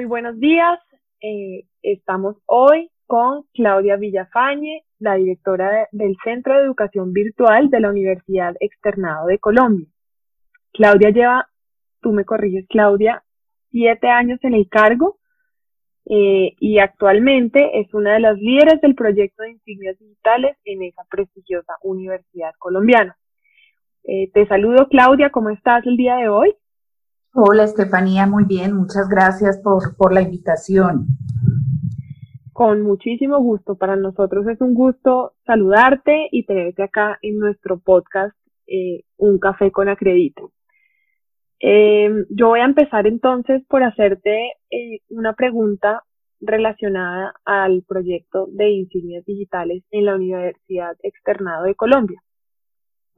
Muy buenos días. Eh, estamos hoy con Claudia Villafañe, la directora del Centro de Educación Virtual de la Universidad Externado de Colombia. Claudia lleva, tú me corriges, Claudia, siete años en el cargo eh, y actualmente es una de las líderes del proyecto de insignias digitales en esa prestigiosa universidad colombiana. Eh, te saludo, Claudia, ¿cómo estás el día de hoy? Hola Estefanía, muy bien, muchas gracias por, por la invitación. Con muchísimo gusto, para nosotros es un gusto saludarte y tenerte acá en nuestro podcast eh, Un Café con Acredito. Em, yo voy a empezar entonces por hacerte eh, una pregunta relacionada al proyecto de insignias digitales en la Universidad Externado de Colombia.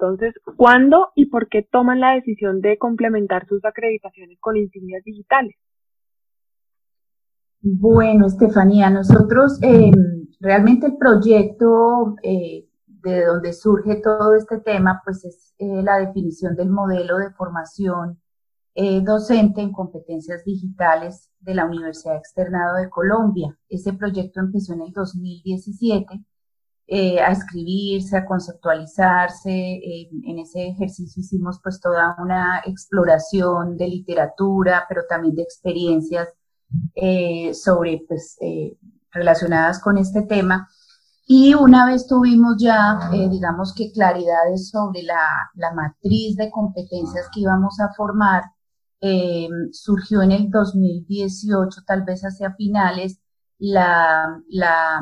Entonces, ¿cuándo y por qué toman la decisión de complementar sus acreditaciones con insignias digitales? Bueno, Estefanía, nosotros em, realmente el proyecto eh, de donde surge todo este tema, pues es eh, la definición del modelo de formación eh, docente en competencias digitales de la Universidad Externado de Colombia. Ese proyecto empezó en el 2017 eh, a escribirse, a conceptualizarse. en ese ejercicio hicimos pues toda una exploración de literatura, pero también de experiencias eh, sobre pues eh, relacionadas con este tema. Y una vez tuvimos ya, digamos que claridades sobre la, la, matriz de competencias que íbamos a formar, surgió en el 2018, tal vez hacia finales, la, la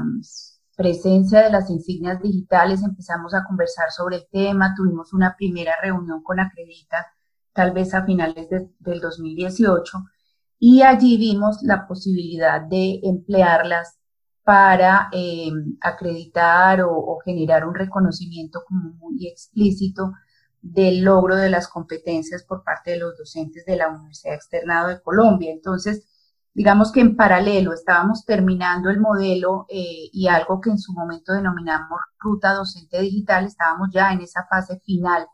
presencia de las insignias digitales, empezamos a conversar sobre el tema, tuvimos una primera reunión con Acredita, tal vez a finales del 2018, y allí vimos la posibilidad de emplearlas para eh, acreditar o, generar un reconocimiento como muy explícito del logro de las competencias por parte de los docentes de la Universidad Externado de Colombia. Entonces, digamos que en paralelo estábamos terminando el modelo eh, y algo que en su momento denominamos ruta docente digital, estábamos ya en esa fase final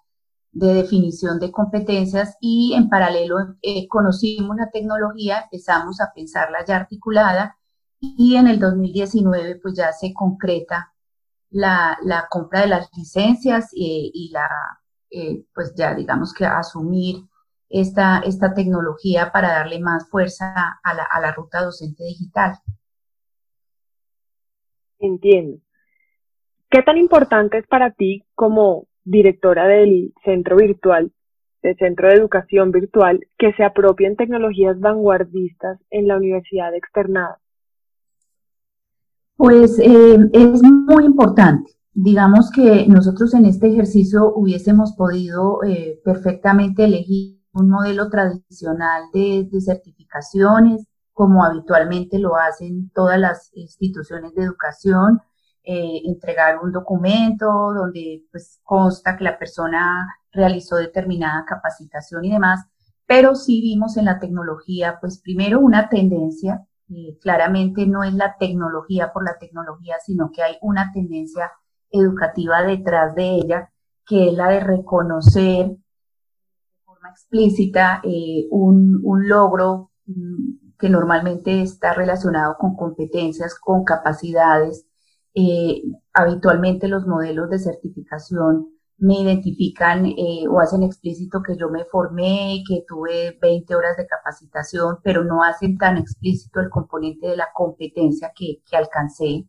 de definición de competencias y en paralelo eh, conocimos la tecnología, empezamos a pensarla ya articulada y en el 2019 pues ya se concreta la, compra de las licencias eh, y la, pues ya digamos que asumir esta, esta tecnología para darle más fuerza a la, a la ruta docente digital. Entiendo. ¿Qué tan importante es para ti como directora del centro virtual, del centro de educación virtual, que se apropien tecnologías vanguardistas en la universidad externada? Pues eh, es muy importante. Digamos que nosotros en este ejercicio hubiésemos podido eh, perfectamente elegir un modelo tradicional de, certificaciones, como habitualmente lo hacen todas las instituciones de educación, eh, entregar un documento donde pues consta que la persona realizó determinada capacitación y demás, pero sí vimos en la tecnología, pues primero una tendencia, eh, claramente no es la tecnología por la tecnología, sino que hay una tendencia educativa detrás de ella, que es la de reconocer explícita eh, un, logro mm, que normalmente está relacionado con competencias, con capacidades. Eh, habitualmente los modelos de certificación me identifican eh, o hacen explícito que yo me formé, que tuve 20 horas de capacitación, pero no hacen tan explícito el componente de la competencia que, alcancé.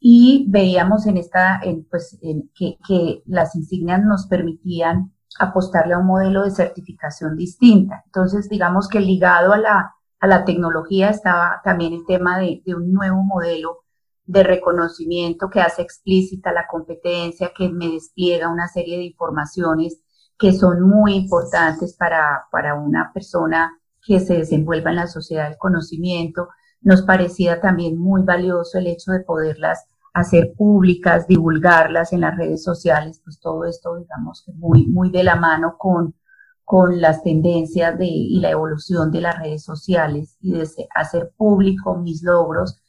Y veíamos en esta, pues, que, que las insignias nos permitían apostarle a un modelo de certificación distinta. Entonces, digamos que ligado a la, a la tecnología estaba también el tema de, un nuevo modelo de reconocimiento que hace explícita la competencia, que me despliega una serie de informaciones que son muy importantes para, para una persona que se desenvuelva en la sociedad del conocimiento. Nos parecía también muy valioso el hecho de poderlas hacer públicas, divulgarlas en las redes sociales, pues todo esto, digamos, muy, muy de la mano con, con las tendencias de, y la evolución de las redes sociales y de hacer público mis logros.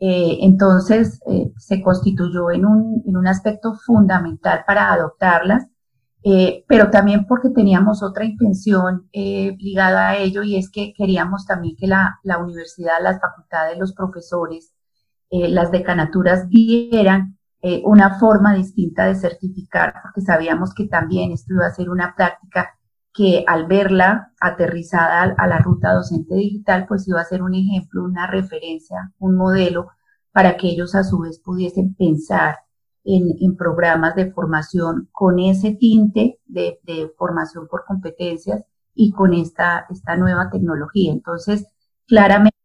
Eh, entonces, eh, se constituyó en un, en un aspecto fundamental para adoptarlas eh, pero también porque teníamos otra intención ligada a ello y es que queríamos también que la, la universidad, las facultades, los profesores, eh, las decanaturas vieran una forma distinta de certificar, porque sabíamos que también esto iba a ser una práctica que al verla aterrizada a la ruta docente digital, pues iba a ser un ejemplo, una referencia, un modelo para que ellos a su vez pudiesen pensar en, programas de formación con ese tinte de, formación por competencias y con esta, esta nueva tecnología. Entonces, claramente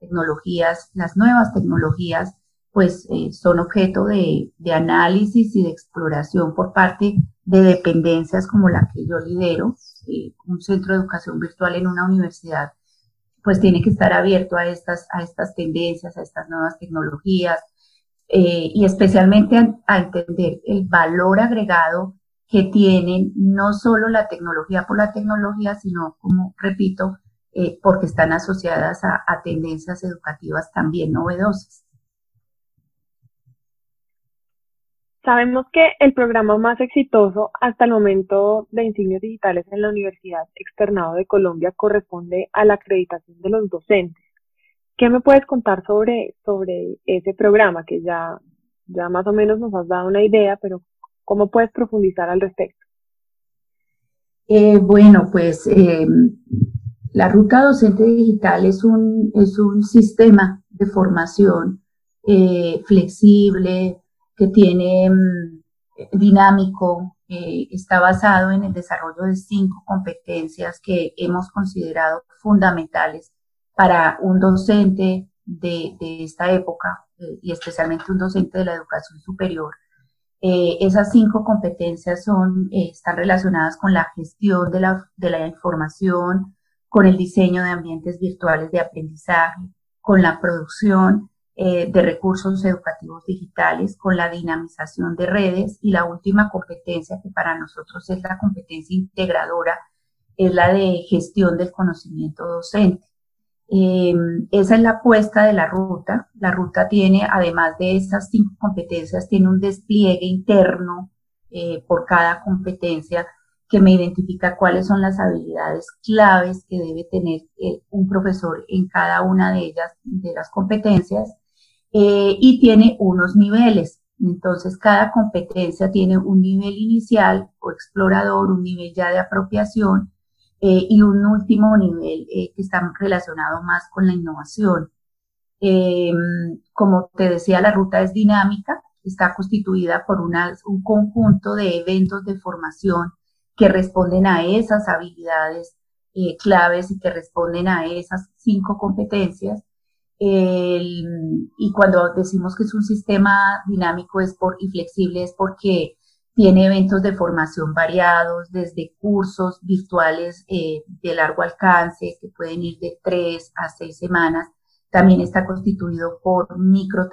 tecnologías, las nuevas tecnologías, pues eh, son objeto de, análisis y de exploración por parte de dependencias como la que yo lidero, eh, un centro de educación virtual en una universidad, pues tiene que estar abierto a estas, a estas tendencias, a estas nuevas tecnologías, eh, y especialmente a, entender el valor agregado que tienen no solo la tecnología por la tecnología, sino, como repito, eh, porque están asociadas a, tendencias educativas también novedosas. Sabemos que el programa más exitoso hasta el momento de insignias digitales en la Universidad Externado de Colombia corresponde a la acreditación de los docentes. ¿Qué me puedes contar sobre, sobre ese programa que ya, ya más o menos nos has dado una idea, pero cómo puedes profundizar al respecto? Eh, bueno, pues eh, la ruta docente digital es un, es un sistema de formación eh, flexible, que tiene mm, dinámico, está basado en el desarrollo de cinco competencias que hemos considerado fundamentales para un docente de, esta época eh, y especialmente un docente de la educación superior. Eh, esas cinco competencias son, eh, están relacionadas con la gestión de la, de la información, con el diseño de ambientes virtuales de aprendizaje, con la producción de recursos educativos digitales, con la dinamización de redes y la última competencia que para nosotros es la competencia integradora, es la de gestión del conocimiento docente. Eh, esa es la apuesta de la ruta. La ruta tiene, además de estas cinco competencias, tiene un despliegue interno eh, por cada competencia que me identifica cuáles son las habilidades claves que debe tener eh, un profesor en cada una de ellas, de las competencias, y tiene unos niveles. Entonces, cada competencia tiene un nivel inicial o explorador, un nivel ya de apropiación eh, y un último nivel eh, que está relacionado más con la innovación. Eh, como te decía, la ruta es dinámica, está constituida por un conjunto de eventos de formación que responden a esas habilidades claves y que responden a esas cinco competencias. y cuando decimos que es un sistema dinámico es por, y flexible es porque tiene eventos de formación variados, desde cursos virtuales eh, de largo alcance, que pueden ir de tres a seis semanas. También está constituido por micro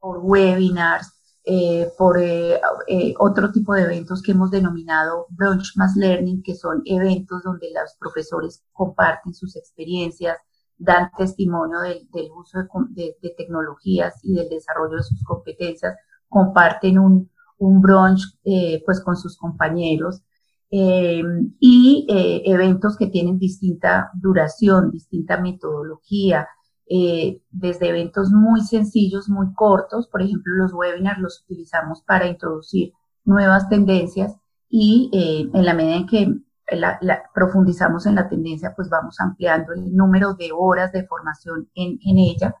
por webinars, eh, por eh, otro tipo de eventos que hemos denominado Brunch Mass Learning, que son eventos donde los profesores comparten sus experiencias, dan testimonio del, uso de, tecnologías y del desarrollo de sus competencias, comparten un, un brunch eh, pues con sus compañeros eh, y eh, eventos que tienen distinta duración, distinta metodología, desde eventos muy sencillos, muy cortos, por ejemplo los webinars los utilizamos para introducir nuevas tendencias y en la medida en que profundizamos en la tendencia, pues vamos ampliando el número de horas de formación en, en ella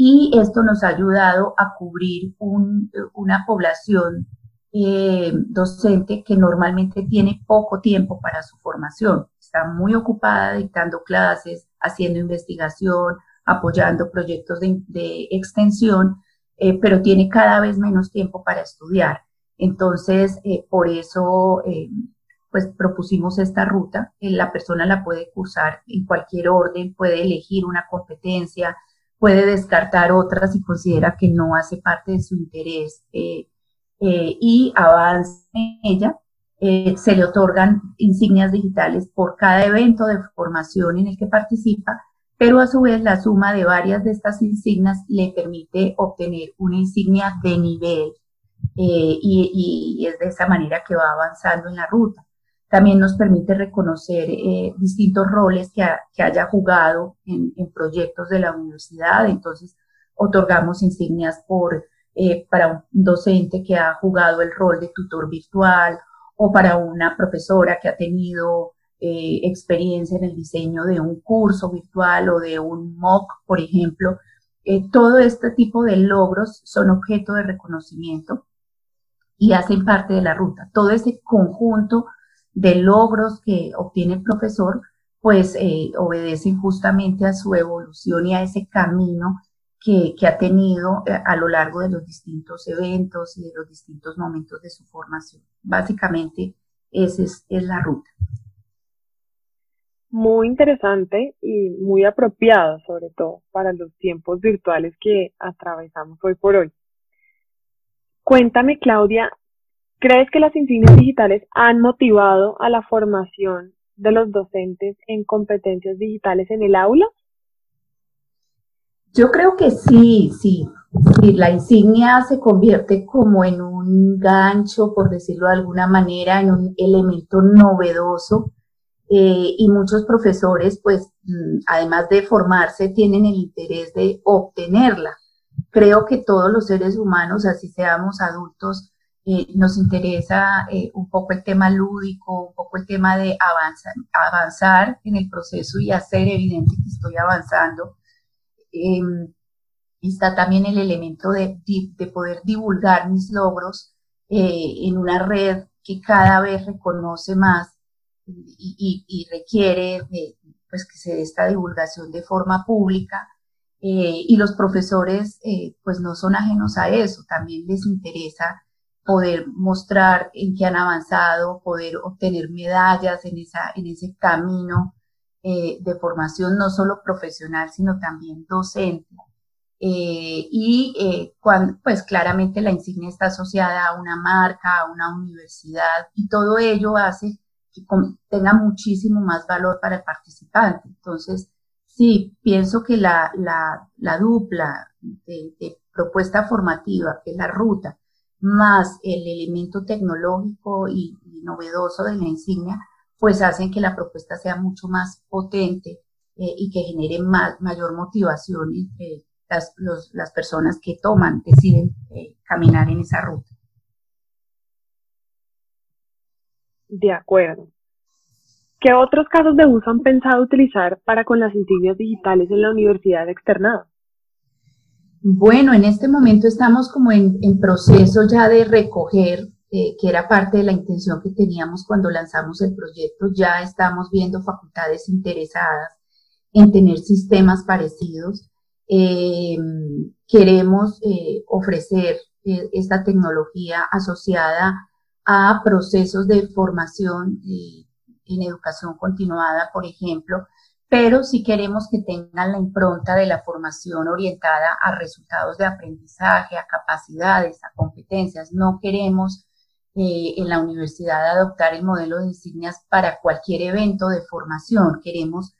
y esto nos ha ayudado a cubrir una población eh, docente que normalmente tiene poco tiempo para su formación. Está muy ocupada dictando clases, haciendo investigación, apoyando proyectos de, extensión, eh, pero tiene cada vez menos tiempo para estudiar. Entonces, eh, por eso, pues propusimos esta ruta. la persona la puede cursar en cualquier orden, puede elegir una competencia, puede descartar otras si considera que no hace parte de su interés eh, eh, y avanza en ella. Eh, se le otorgan insignias digitales por cada evento de formación en el que participa, pero a su vez la suma de varias de estas insignias le permite obtener una insignia de nivel eh, y, es de esa manera que va avanzando en la ruta. También nos permite reconocer eh, distintos roles que, haya jugado en, proyectos de la universidad. Entonces, otorgamos insignias por, eh, para un docente que ha jugado el rol de tutor virtual o para una profesora que ha tenido experiencia en el diseño de un curso virtual o de un MOOC, por ejemplo. todo este tipo de logros son objeto de reconocimiento y hacen parte de la ruta. Todo ese conjunto de logros que obtiene el profesor, pues eh, obedecen justamente a su evolución y a ese camino que, ha tenido eh, a lo largo de los distintos eventos y de los distintos momentos de su formación. Básicamente, esa es, es la ruta. Muy interesante y muy apropiado, sobre todo para los tiempos virtuales que atravesamos hoy por hoy. Cuéntame, Claudia, ¿crees que las insignias digitales han motivado a la formación de los docentes en competencias digitales en el aula? Yo creo que sí, sí. la insignia se convierte como en un gancho, por decirlo de alguna manera, en un elemento novedoso eh, y muchos profesores, pues, mm, además de formarse, tienen el interés de obtenerla. Creo que todos los seres humanos, así seamos adultos, eh, nos interesa eh, un poco el tema lúdico, un poco el tema de avanzar, avanzar en el proceso y hacer evidente que estoy avanzando. Em, está también el elemento de, de, poder divulgar mis logros eh, en una red que cada vez reconoce más y, requiere pues que se dé esta divulgación de forma pública eh, y los profesores eh, pues no son ajenos a eso, también les interesa poder mostrar en qué han avanzado, poder obtener medallas en, esa, en ese camino eh, de formación no solo profesional, sino también docente. y cuando, pues claramente la insignia está asociada a una marca, a una universidad, y todo ello hace que tenga muchísimo más valor para el participante. Entonces, Sí, pienso que la, la, dupla de, propuesta formativa, que es la ruta, más el elemento tecnológico y, novedoso de la insignia, pues hacen que la propuesta sea mucho más potente eh, y que genere más, mayor motivación entre las, las personas que toman, deciden eh, caminar en esa ruta. De acuerdo. ¿Qué otros casos de uso han pensado utilizar para con las insignias digitales en la universidad externada? Bueno, en este momento estamos como en, proceso ya de recoger, eh, que era parte de la intención que teníamos cuando lanzamos el proyecto. Ya estamos viendo facultades interesadas en tener sistemas parecidos. Em, queremos eh, ofrecer eh, esta tecnología asociada a procesos de formación en educación continuada, por ejemplo, pero si queremos que tengan la impronta de la formación orientada a resultados de aprendizaje, a capacidades, a competencias. No queremos eh, en la universidad adoptar el modelo de insignias para cualquier evento de formación. Queremos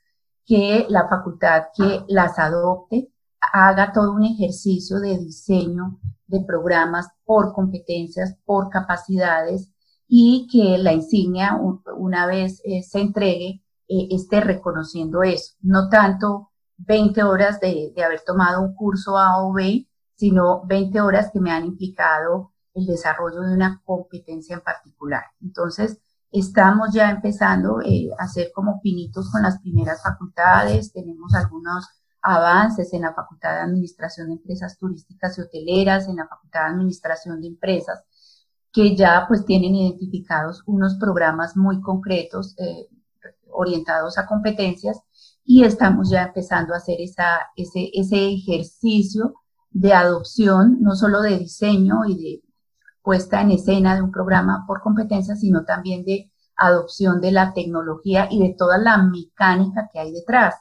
que la facultad que las adopte haga todo un ejercicio de diseño de programas por competencias, por capacidades y que la insignia, una vez eh, se entregue, eh, esté reconociendo eso. No tanto 20 horas de, haber tomado un curso A o B, sino 20 horas que me han implicado el desarrollo de una competencia en particular. Entonces, estamos ya empezando eh, a hacer como pinitos con las primeras facultades, tenemos algunos avances en la Facultad de Administración de Empresas Turísticas y Hoteleras, en la Facultad de Administración de Empresas, que ya pues tienen identificados unos programas muy concretos eh, orientados a competencias y estamos ya empezando a hacer esa, ese, ese ejercicio de adopción, no solo de diseño y de puesta en escena de un programa por competencias, sino también de adopción de la tecnología y de toda la mecánica que hay detrás,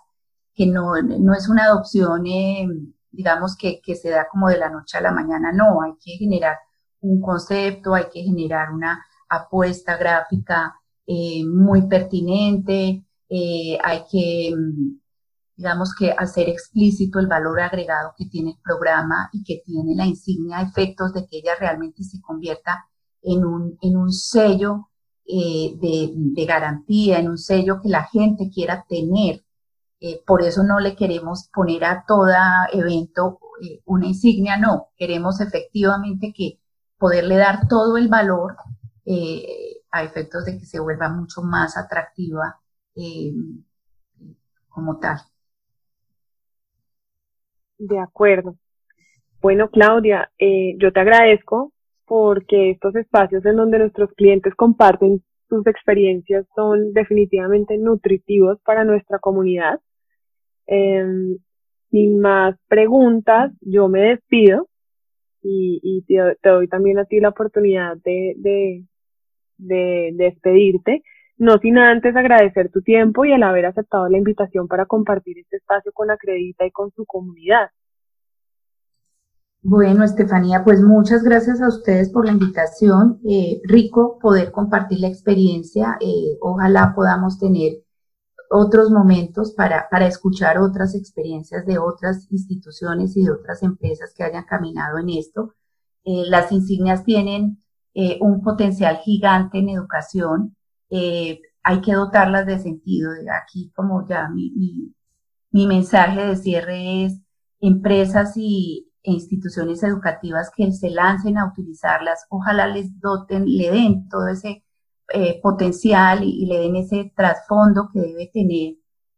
que no, no es una adopción, eh, digamos, que, que se da como de la noche a la mañana, no, hay que generar un concepto, hay que generar una apuesta gráfica eh, muy pertinente, eh, hay que digamos que hacer explícito el valor agregado que tiene el programa y que tiene la insignia efectos de que ella realmente se convierta en un, en un sello eh, de, garantía, en un sello que la gente quiera tener. Eh, por eso no le queremos poner a todo evento eh, una insignia, no, queremos efectivamente que poderle dar todo el valor a efectos de que se vuelva mucho más atractiva como tal. De acuerdo. Bueno, Claudia, eh, yo te agradezco porque estos espacios en donde nuestros clientes comparten sus experiencias son definitivamente nutritivos para nuestra comunidad. Em, sin más preguntas, yo me despido y, te, doy también a ti la oportunidad de, de, de despedirte. No sin antes agradecer tu tiempo y el haber aceptado la invitación para compartir este espacio con Acredita y con su comunidad. Bueno, Estefanía, pues muchas gracias a ustedes por la invitación. Eh, rico poder compartir la experiencia. Eh, ojalá podamos tener otros momentos para, para escuchar otras experiencias de otras instituciones y de otras empresas que hayan caminado en esto. Eh, las insignias tienen un potencial gigante en educación. Eh, hay que dotarlas de sentido. Aquí como ya mi, mi, mensaje de cierre es empresas y, e instituciones educativas que se lancen a utilizarlas, ojalá les doten, le den todo ese eh, potencial y, le den ese trasfondo que debe tener,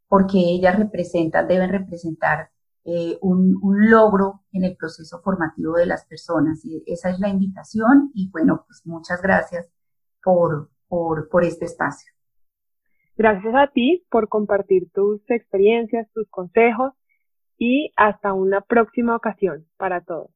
porque ellas representan, deben representar eh, un, logro en el proceso formativo de las personas. Y esa es la invitación y bueno, pues muchas gracias por, por, este espacio. Gracias a ti por compartir tus experiencias, tus consejos y hasta una próxima ocasión para todos.